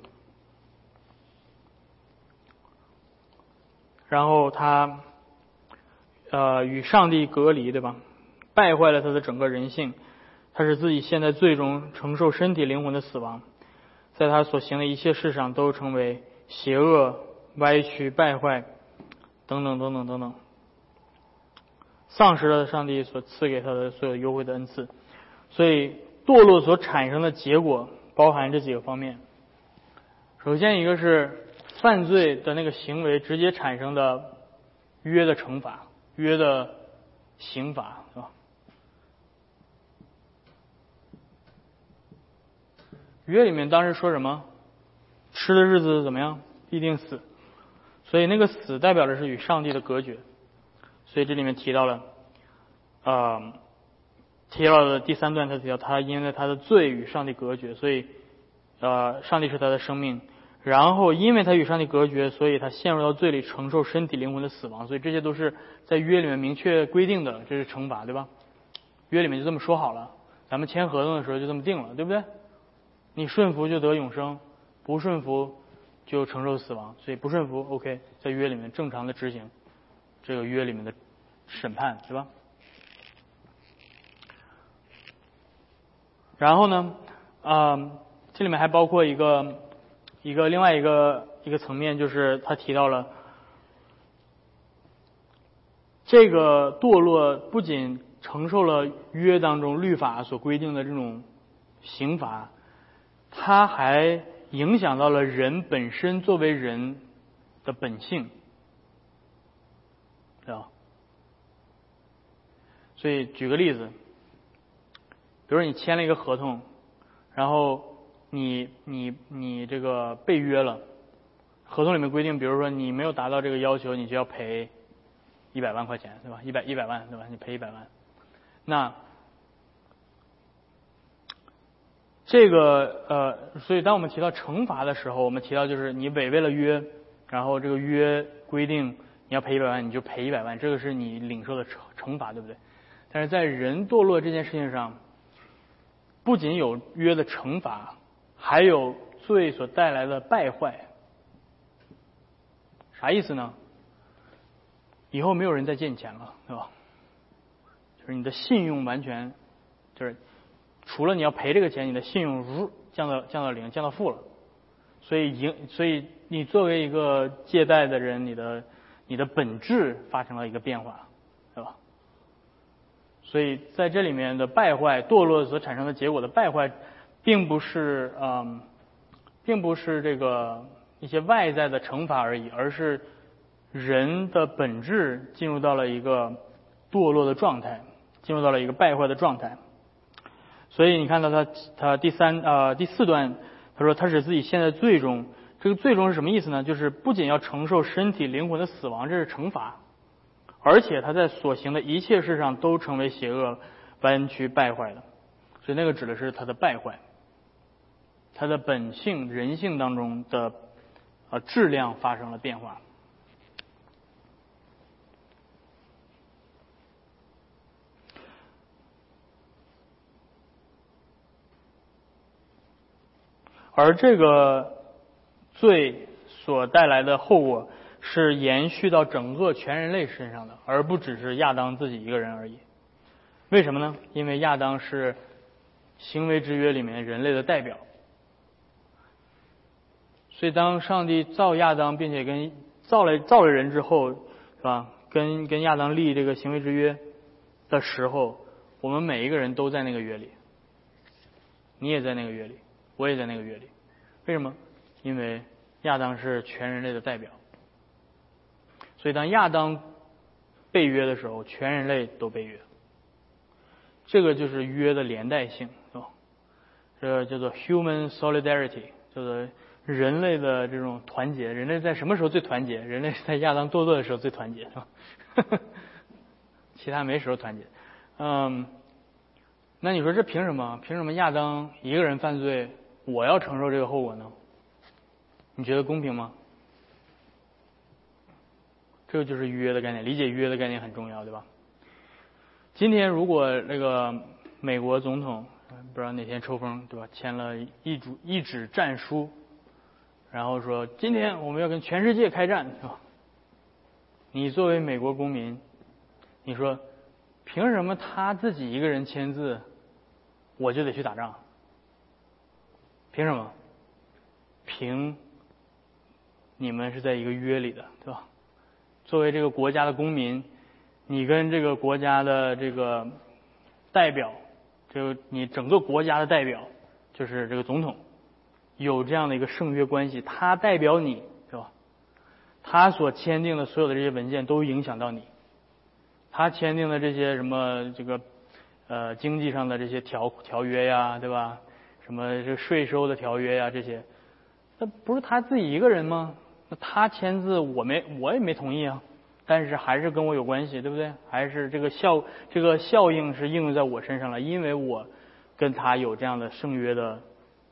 然后他呃与上帝隔离，对吧？败坏了他的整个人性，他使自己现在最终承受身体灵魂的死亡，在他所行的一切事上都成为邪恶。歪曲、败坏，等等等等等等，丧失了上帝所赐给他的所有优惠的恩赐，所以堕落所产生的结果包含这几个方面。首先，一个是犯罪的那个行为直接产生的约的惩罚、约的刑罚，是吧？约里面当时说什么？吃的日子怎么样？必定死。所以那个死代表的是与上帝的隔绝，所以这里面提到了，啊，提到的第三段他提到他因为他的罪与上帝隔绝，所以，呃，上帝是他的生命，然后因为他与上帝隔绝，所以他陷入到罪里，承受身体灵魂的死亡，所以这些都是在约里面明确规定的，这是惩罚，对吧？约里面就这么说好了，咱们签合同的时候就这么定了，对不对？你顺服就得永生，不顺服。就承受死亡，所以不顺服，OK，在约里面正常的执行这个约里面的审判，是吧？然后呢，啊，这里面还包括一个一个另外一个一个层面，就是他提到了这个堕落不仅承受了约当中律法所规定的这种刑罚，他还。影响到了人本身作为人的本性，对吧？所以举个例子，比如说你签了一个合同，然后你你你这个被约了，合同里面规定，比如说你没有达到这个要求，你就要赔一百万块钱，对吧？一百一百万，对吧？你赔一百万，那。这个呃，所以当我们提到惩罚的时候，我们提到就是你违背了约，然后这个约规定你要赔一百万，你就赔一百万，这个是你领受的惩惩罚，对不对？但是在人堕落这件事情上，不仅有约的惩罚，还有罪所带来的败坏。啥意思呢？以后没有人再借你钱了，对吧？就是你的信用完全就是。除了你要赔这个钱，你的信用如降到降到零，降到负了。所以影，所以你作为一个借贷的人，你的你的本质发生了一个变化，对吧？所以在这里面的败坏、堕落所产生的结果的败坏，并不是嗯，并不是这个一些外在的惩罚而已，而是人的本质进入到了一个堕落的状态，进入到了一个败坏的状态。所以你看到他他第三呃第四段，他说他使自己陷在罪中，这个罪中是什么意思呢？就是不仅要承受身体灵魂的死亡，这是惩罚，而且他在所行的一切事上都成为邪恶、弯曲、败坏的。所以那个指的是他的败坏，他的本性人性当中的呃质量发生了变化。而这个罪所带来的后果是延续到整个全人类身上的，而不只是亚当自己一个人而已。为什么呢？因为亚当是行为之约里面人类的代表，所以当上帝造亚当，并且跟造了造了人之后，是吧？跟跟亚当立这个行为之约的时候，我们每一个人都在那个约里，你也在那个约里。我也在那个月里，为什么？因为亚当是全人类的代表，所以当亚当被约的时候，全人类都被约。这个就是约的连带性，是吧？这叫做 human solidarity，叫做人类的这种团结。人类在什么时候最团结？人类在亚当堕落的时候最团结，是吧？其他没时候团结。嗯，那你说这凭什么？凭什么亚当一个人犯罪？我要承受这个后果呢？你觉得公平吗？这就是预约的概念，理解预约的概念很重要，对吧？今天如果那个美国总统不知道哪天抽风，对吧？签了一主一纸战书，然后说今天我们要跟全世界开战，是吧？你作为美国公民，你说凭什么他自己一个人签字，我就得去打仗？凭什么？凭你们是在一个约里的，对吧？作为这个国家的公民，你跟这个国家的这个代表，就你整个国家的代表，就是这个总统，有这样的一个圣约关系，他代表你，对吧？他所签订的所有的这些文件都影响到你，他签订的这些什么这个呃经济上的这些条条约呀，对吧？什么这税收的条约呀，这些，那不是他自己一个人吗？那他签字，我没我也没同意啊，但是还是跟我有关系，对不对？还是这个效这个效应是应用在我身上了，因为我跟他有这样的圣约的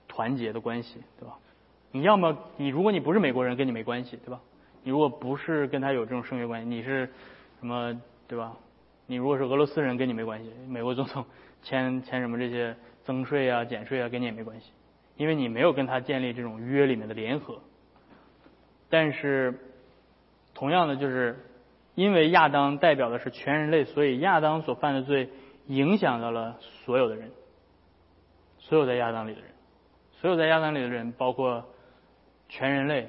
团结的关系，对吧？你要么你如果你不是美国人，跟你没关系，对吧？你如果不是跟他有这种圣约关系，你是什么，对吧？你如果是俄罗斯人，跟你没关系，美国总统签签什么这些。增税啊、减税啊，跟你也没关系，因为你没有跟他建立这种约里面的联合。但是，同样的，就是因为亚当代表的是全人类，所以亚当所犯的罪影响到了所有的人，所有在亚当里的人，所有在亚当里的人，包括全人类，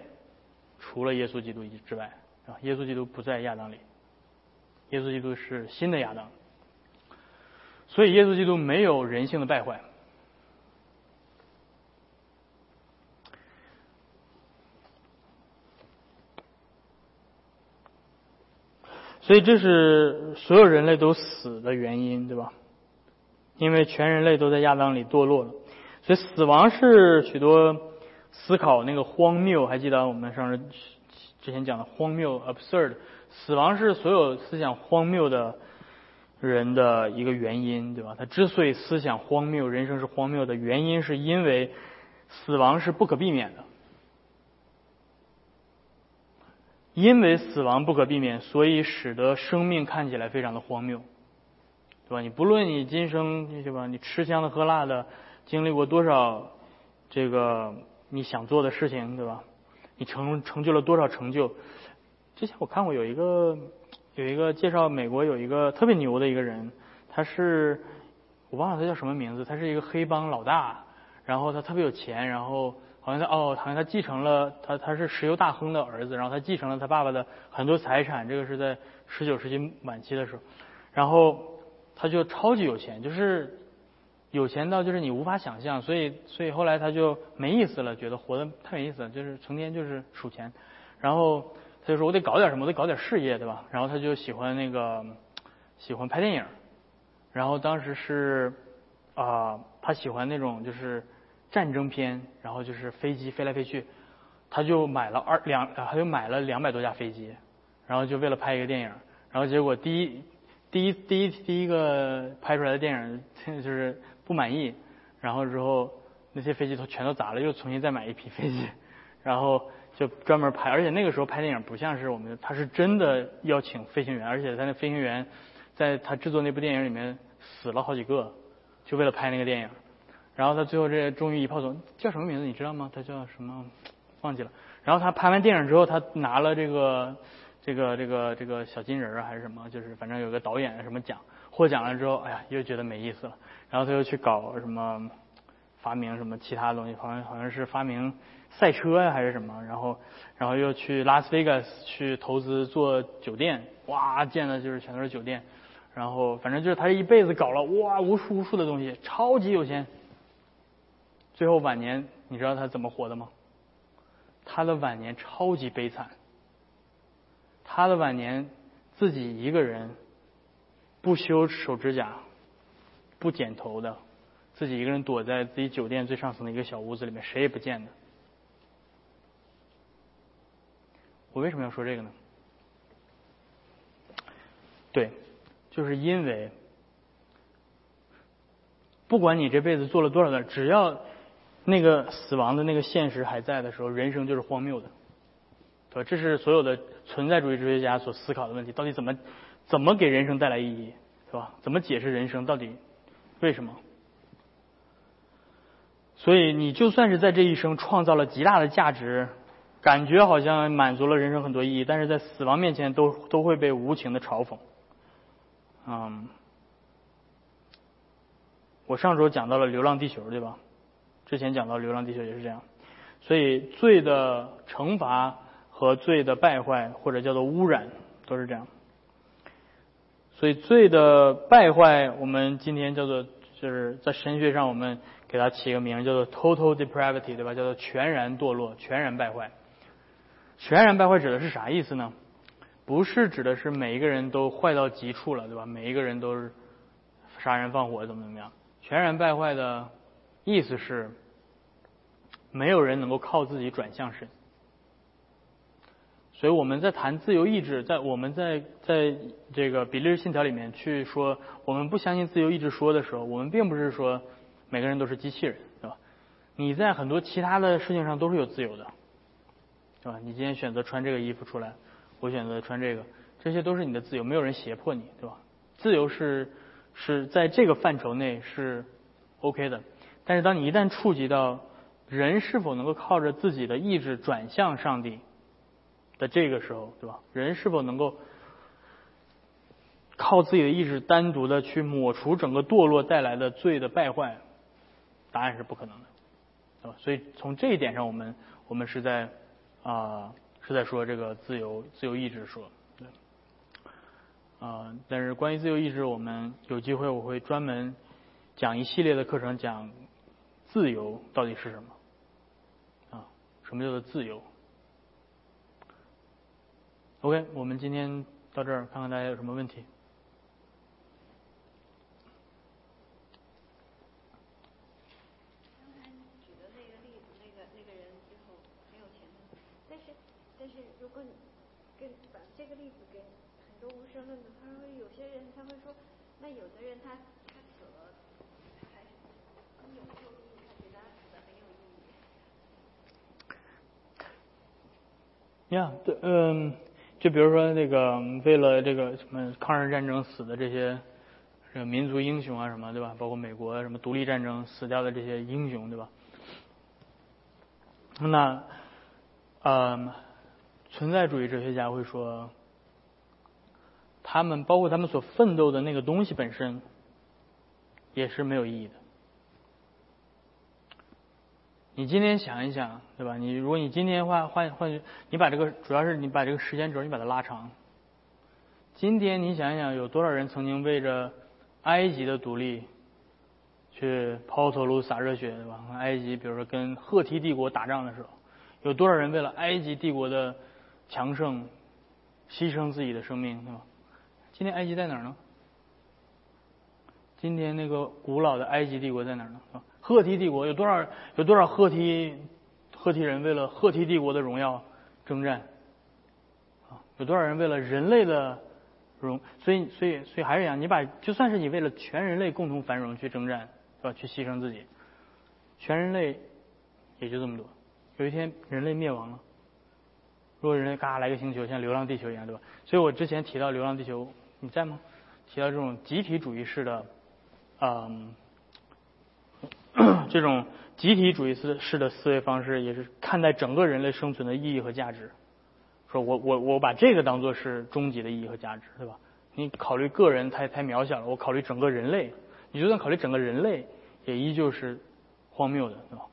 除了耶稣基督之外，啊，耶稣基督不在亚当里，耶稣基督是新的亚当，所以耶稣基督没有人性的败坏。所以这是所有人类都死的原因，对吧？因为全人类都在亚当里堕落了，所以死亡是许多思考那个荒谬。还记得我们上次之前讲的荒谬 （absurd）？死亡是所有思想荒谬的人的一个原因，对吧？他之所以思想荒谬、人生是荒谬的原因，是因为死亡是不可避免的。因为死亡不可避免，所以使得生命看起来非常的荒谬，对吧？你不论你今生对吧？你吃香的喝辣的，经历过多少这个你想做的事情，对吧？你成成就了多少成就？之前我看过有一个有一个介绍美国有一个特别牛的一个人，他是我忘了他叫什么名字，他是一个黑帮老大，然后他特别有钱，然后。好像他哦，好像他继承了他他是石油大亨的儿子，然后他继承了他爸爸的很多财产，这个是在十九世纪晚期的时候，然后他就超级有钱，就是有钱到就是你无法想象，所以所以后来他就没意思了，觉得活得太没意思了，就是成天就是数钱，然后他就说我得搞点什么，我得搞点事业，对吧？然后他就喜欢那个喜欢拍电影，然后当时是啊，他喜欢那种就是。战争片，然后就是飞机飞来飞去，他就买了二两，他就买了两百多架飞机，然后就为了拍一个电影，然后结果第一第一第一第一个拍出来的电影 就是不满意，然后之后那些飞机都全都砸了，又重新再买一批飞机，然后就专门拍。而且那个时候拍电影不像是我们，他是真的要请飞行员，而且他那飞行员在他制作那部电影里面死了好几个，就为了拍那个电影。然后他最后这终于一炮走，叫什么名字你知道吗？他叫什么？忘记了。然后他拍完电影之后，他拿了这个这个这个这个小金人啊还是什么，就是反正有个导演什么奖，获奖了之后，哎呀又觉得没意思了。然后他又去搞什么发明什么其他东西，好像好像是发明赛车呀还是什么。然后然后又去拉斯维加斯去投资做酒店，哇建的就是全都是酒店。然后反正就是他一辈子搞了哇无数无数的东西，超级有钱。最后晚年，你知道他怎么活的吗？他的晚年超级悲惨。他的晚年自己一个人，不修手指甲，不剪头的，自己一个人躲在自己酒店最上层的一个小屋子里面，谁也不见的。我为什么要说这个呢？对，就是因为，不管你这辈子做了多少的，只要。那个死亡的那个现实还在的时候，人生就是荒谬的，对吧？这是所有的存在主义哲学家所思考的问题：到底怎么怎么给人生带来意义，是吧？怎么解释人生？到底为什么？所以你就算是在这一生创造了极大的价值，感觉好像满足了人生很多意义，但是在死亡面前都都会被无情的嘲讽。嗯，我上周讲到了《流浪地球》，对吧？之前讲到《流浪地球》也是这样，所以罪的惩罚和罪的败坏，或者叫做污染，都是这样。所以罪的败坏，我们今天叫做就是在神学上，我们给它起一个名，叫做 total depravity，对吧？叫做全然堕落、全然败坏。全然败坏指的是啥意思呢？不是指的是每一个人都坏到极处了，对吧？每一个人都是杀人放火，怎么怎么样？全然败坏的。意思是，没有人能够靠自己转向神，所以我们在谈自由意志，在我们在在这个比利时信条里面去说，我们不相信自由意志说的时候，我们并不是说每个人都是机器人，对吧？你在很多其他的事情上都是有自由的，对吧？你今天选择穿这个衣服出来，我选择穿这个，这些都是你的自由，没有人胁迫你，对吧？自由是是在这个范畴内是 OK 的。但是，当你一旦触及到人是否能够靠着自己的意志转向上帝的这个时候，对吧？人是否能够靠自己的意志单独的去抹除整个堕落带来的罪的败坏？答案是不可能的，对吧？所以从这一点上，我们我们是在啊是在说这个自由自由意志说，对啊。但是关于自由意志，我们有机会我会专门讲一系列的课程讲。自由到底是什么？啊，什么叫做自由？OK，我们今天到这儿，看看大家有什么问题。刚才举的那个例子，那个那个人最后很有钱的，但是但是如果你跟把这个例子给很多无神论的，他说有些人他会说，那有的人他他死了还很有救。呀，对，嗯，就比如说那个为了这个什么抗日战争死的这些这民族英雄啊，什么对吧？包括美国什么独立战争死掉的这些英雄，对吧？那，嗯，存在主义哲学家会说，他们包括他们所奋斗的那个东西本身，也是没有意义的。你今天想一想，对吧？你如果你今天换换换，你把这个主要是你把这个时间轴你把它拉长。今天你想一想，有多少人曾经为着埃及的独立去抛头颅洒热血，对吧？埃及比如说跟赫梯帝国打仗的时候，有多少人为了埃及帝国的强盛牺牲自己的生命，对吧？今天埃及在哪儿呢？今天那个古老的埃及帝国在哪儿呢？啊？赫梯帝国有多少有多少赫梯赫梯人为了赫梯帝国的荣耀征战啊？有多少人为了人类的荣？所以所以所以还是一样，你把就算是你为了全人类共同繁荣去征战，是吧？去牺牲自己，全人类也就这么多。有一天人类灭亡了，如果人类嘎来个星球，像《流浪地球》一样，对吧？所以我之前提到《流浪地球》，你在吗？提到这种集体主义式的，嗯，这种集体主义式式的思维方式，也是看待整个人类生存的意义和价值。说我我我把这个当做是终极的意义和价值，对吧？你考虑个人太太渺小了，我考虑整个人类，你就算考虑整个人类，也依旧是荒谬的，对吧？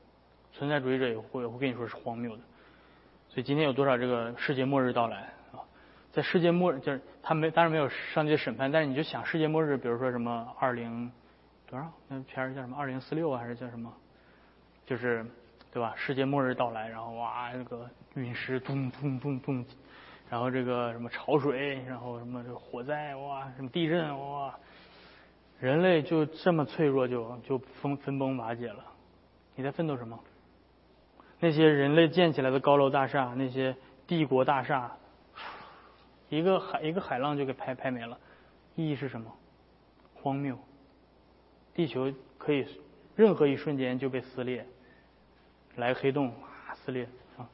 存在主义者也会会跟你说是荒谬的，所以今天有多少这个世界末日到来啊？在世界末日就是他没当然没有上帝审判，但是你就想世界末日，比如说什么二零多少那片儿叫什么二零四六，还是叫什么？就是对吧？世界末日到来，然后哇那个陨石咚咚咚咚，然后这个什么潮水，然后什么这火灾哇，什么地震哇，人类就这么脆弱就就分分崩瓦解了，你在奋斗什么？那些人类建起来的高楼大厦，那些帝国大厦，一个海一个海浪就给拍拍没了，意义是什么？荒谬！地球可以任何一瞬间就被撕裂，来黑洞啊撕裂啊！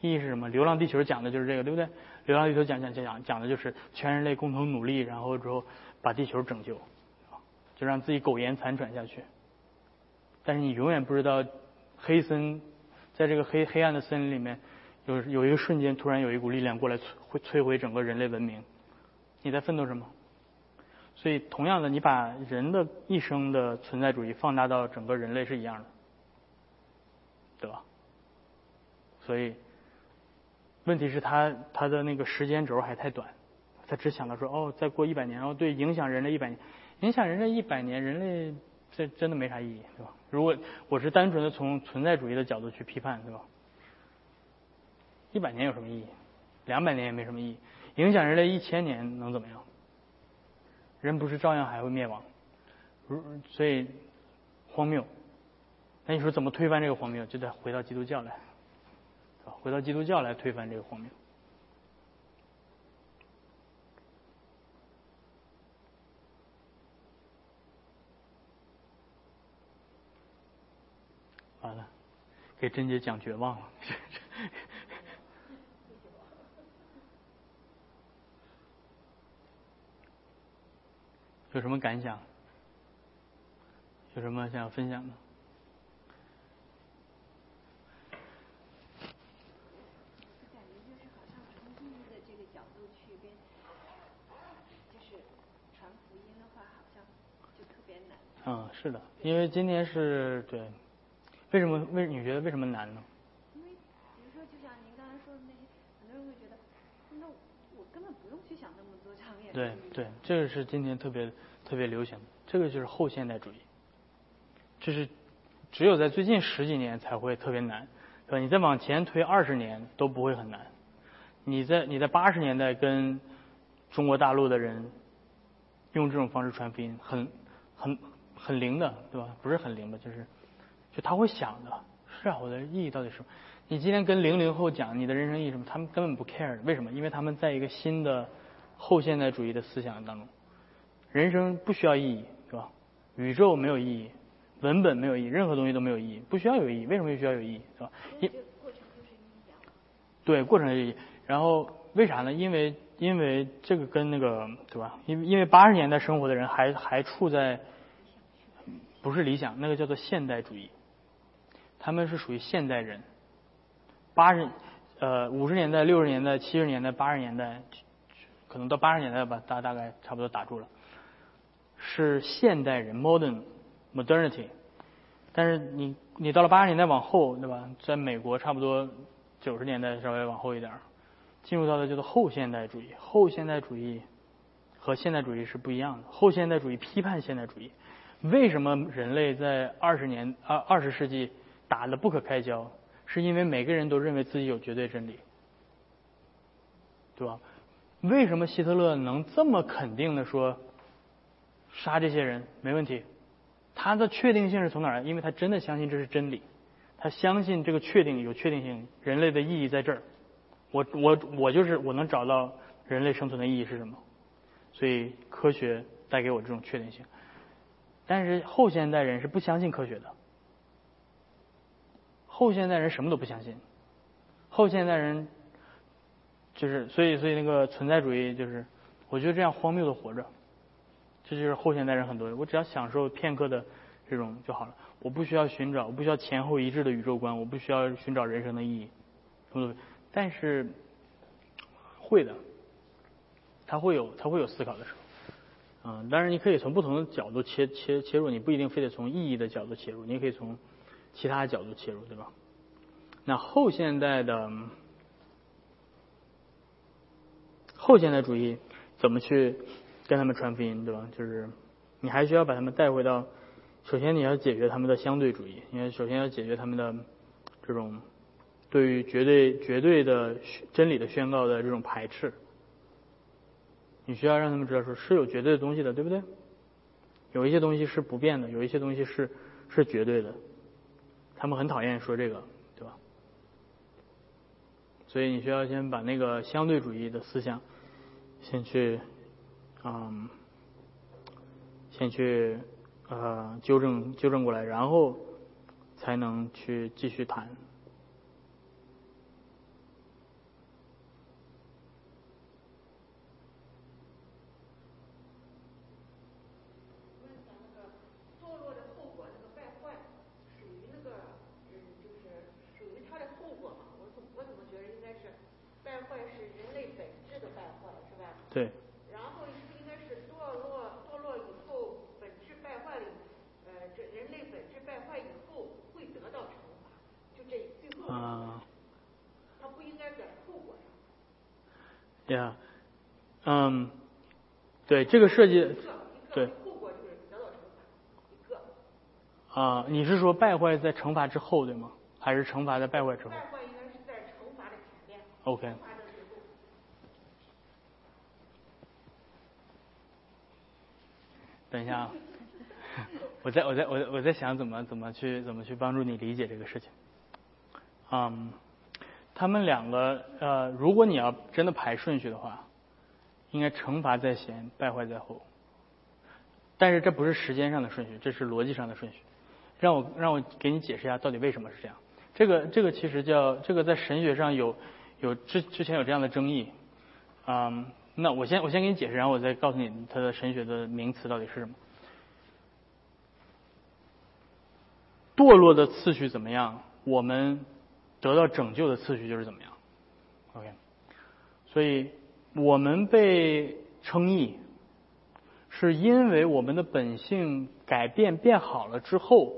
意义是什么？《流浪地球》讲的就是这个，对不对？《流浪地球》讲讲讲讲讲的就是全人类共同努力，然后之后把地球拯救，就让自己苟延残喘下去。但是你永远不知道黑森。在这个黑黑暗的森林里面，有有一个瞬间，突然有一股力量过来摧会摧毁整个人类文明。你在奋斗什么？所以，同样的，你把人的一生的存在主义放大到整个人类是一样的，对吧？所以，问题是他他的那个时间轴还太短，他只想到说哦，再过一百年，然后对影响人类一百年，影响人类一百年，人类。这真的没啥意义，对吧？如果我是单纯的从存在主义的角度去批判，对吧？一百年有什么意义？两百年也没什么意义。影响人类一千年能怎么样？人不是照样还会灭亡？如所以荒谬。那你说怎么推翻这个荒谬？就得回到基督教来，回到基督教来推翻这个荒谬。完了，给贞姐讲绝望了。有什么感想？有什么想分享的？感觉就是好像从意义的这个角度去跟，就是传福音的话，好像就特别难。嗯，是的，因为今天是对。为什么？为你觉得为什么难呢？因为比如说，就像您刚才说的那些，很多人会觉得，那我根本不用去想那么多长远。对对，这个是今天特别特别流行的，这个就是后现代主义。这是只有在最近十几年才会特别难，对吧？你再往前推二十年都不会很难。你在你在八十年代跟中国大陆的人用这种方式传福音，很很很灵的，对吧？不是很灵吧，就是。就他会想的，是啊，我的意义到底是什么？你今天跟零零后讲你的人生意义什么，他们根本不 care。为什么？因为他们在一个新的后现代主义的思想当中，人生不需要意义，是吧？宇宙没有意义，文本没有意义，任何东西都没有意义，不需要有意义。为什么需要有意义，是吧？因对，过程有意义。然后为啥呢？因为因为这个跟那个对吧？因因为八十年代生活的人还还处在不是理想，那个叫做现代主义。他们是属于现代人，八十呃五十年代、六十年代、七十年代、八十年代，可能到八十年代吧，大大概差不多打住了，是现代人 （modern modernity）。但是你你到了八十年代往后，对吧？在美国差不多九十年代稍微往后一点，进入到的叫做后现代主义。后现代主义和现代主义是不一样的。后现代主义批判现代主义。为什么人类在二十年二二十世纪？打得不可开交，是因为每个人都认为自己有绝对真理，对吧？为什么希特勒能这么肯定的说杀这些人没问题？他的确定性是从哪儿来？因为他真的相信这是真理，他相信这个确定有确定性，人类的意义在这儿。我我我就是我能找到人类生存的意义是什么，所以科学带给我这种确定性。但是后现代人是不相信科学的。后现代人什么都不相信，后现代人就是所以所以那个存在主义就是，我觉得这样荒谬的活着，这就是后现代人很多，我只要享受片刻的这种就好了，我不需要寻找，我不需要前后一致的宇宙观，我不需要寻找人生的意义，但是会的，他会有他会有思考的时候。嗯，当然你可以从不同的角度切切切入，你不一定非得从意义的角度切入，你可以从其他角度切入，对吧？那后现代的后现代主义怎么去跟他们传福音，对吧？就是你还需要把他们带回到，首先你要解决他们的相对主义，因为首先要解决他们的这种对于绝对绝对的真理的宣告的这种排斥。你需要让他们知道说是有绝对的东西的，对不对？有一些东西是不变的，有一些东西是是绝对的。他们很讨厌说这个，所以你需要先把那个相对主义的思想先去，嗯，先去呃纠正纠正过来，然后才能去继续谈。对。然后是应该是堕落，堕落以后本质败坏了，呃，这人类本质败坏以后会得到惩罚，就这最后。啊。他不应该在后果上。对呀，嗯，对这个设计，对。啊，你是说败坏在惩罚之后对吗？还是惩罚在败坏之后？败坏应该是在惩罚的前面。OK。等一下啊，我在我在我我在想怎么怎么去怎么去帮助你理解这个事情。嗯，他们两个呃，如果你要真的排顺序的话，应该惩罚在前，败坏在后。但是这不是时间上的顺序，这是逻辑上的顺序。让我让我给你解释一下到底为什么是这样。这个这个其实叫这个在神学上有有之之前有这样的争议，嗯。那我先我先给你解释，然后我再告诉你它的神学的名词到底是什么。堕落的次序怎么样？我们得到拯救的次序就是怎么样？OK，所以我们被称义，是因为我们的本性改变变好了之后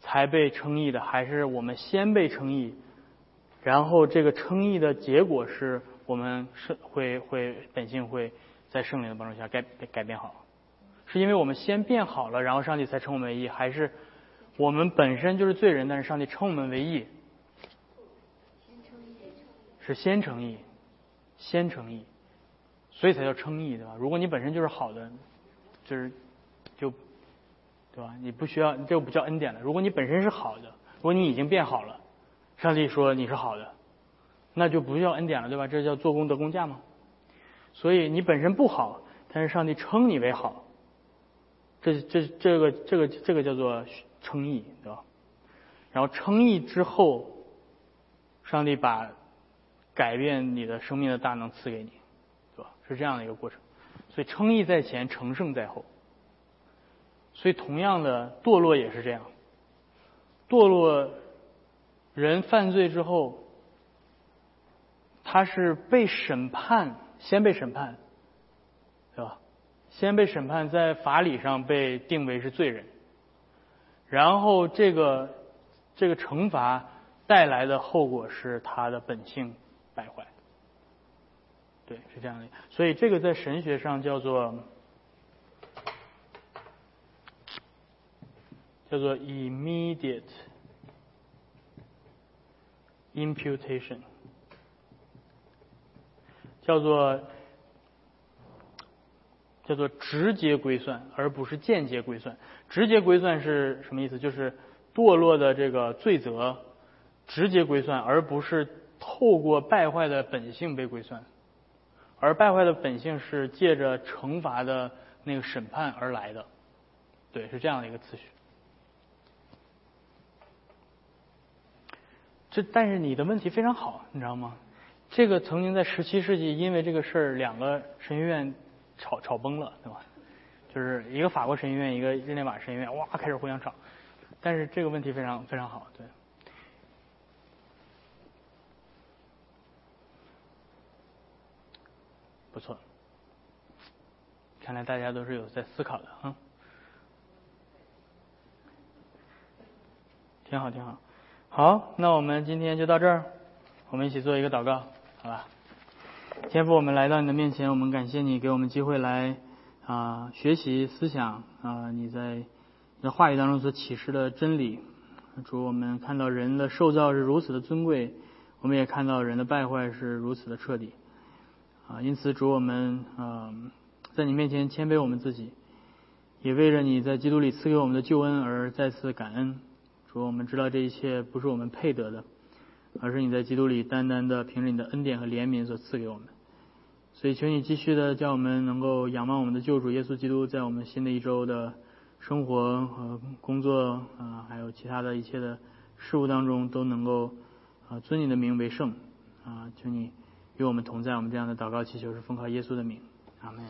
才被称义的，还是我们先被称义，然后这个称义的结果是？我们是会会本性会在圣灵的帮助下改改变好，是因为我们先变好了，然后上帝才称我们为义，还是我们本身就是罪人，但是上帝称我们为义？是先称义，先称义，所以才叫称义，对吧？如果你本身就是好的，就是就对吧？你不需要，这不叫恩典了。如果你本身是好的，如果你已经变好了，上帝说你是好的。那就不叫恩典了，对吧？这叫做功德工价吗？所以你本身不好，但是上帝称你为好，这这这个这个这个叫做称义，对吧？然后称义之后，上帝把改变你的生命的大能赐给你，对吧？是这样的一个过程。所以称义在前，成圣在后。所以同样的堕落也是这样，堕落人犯罪之后。他是被审判，先被审判，对吧？先被审判，在法理上被定为是罪人，然后这个这个惩罚带来的后果是他的本性败坏，对，是这样的。所以这个在神学上叫做叫做 immediate imputation。叫做叫做直接归算，而不是间接归算。直接归算是什么意思？就是堕落的这个罪责直接归算，而不是透过败坏的本性被归算。而败坏的本性是借着惩罚的那个审判而来的。对，是这样的一个次序。这但是你的问题非常好，你知道吗？这个曾经在十七世纪因为这个事儿，两个神学院吵吵崩了，对吧？就是一个法国神学院，一个日内瓦神学院，哇，开始互相吵。但是这个问题非常非常好，对。不错，看来大家都是有在思考的啊，挺好挺好。好，那我们今天就到这儿，我们一起做一个祷告，好吧？天父，我们来到你的面前，我们感谢你给我们机会来啊学习思想啊你在你的话语当中所启示的真理。主，我们看到人的受造是如此的尊贵，我们也看到人的败坏是如此的彻底。啊，因此主我们啊，在你面前谦卑我们自己，也为着你在基督里赐给我们的救恩而再次感恩。主，我们知道这一切不是我们配得的，而是你在基督里单单的凭着你的恩典和怜悯所赐给我们。所以，求你继续的叫我们能够仰望我们的救主耶稣基督，在我们新的一周的生活和工作啊，还有其他的一切的事物当中，都能够啊尊你的名为圣啊，求你。与我们同在，我们这样的祷告祈求是奉靠耶稣的名，阿门。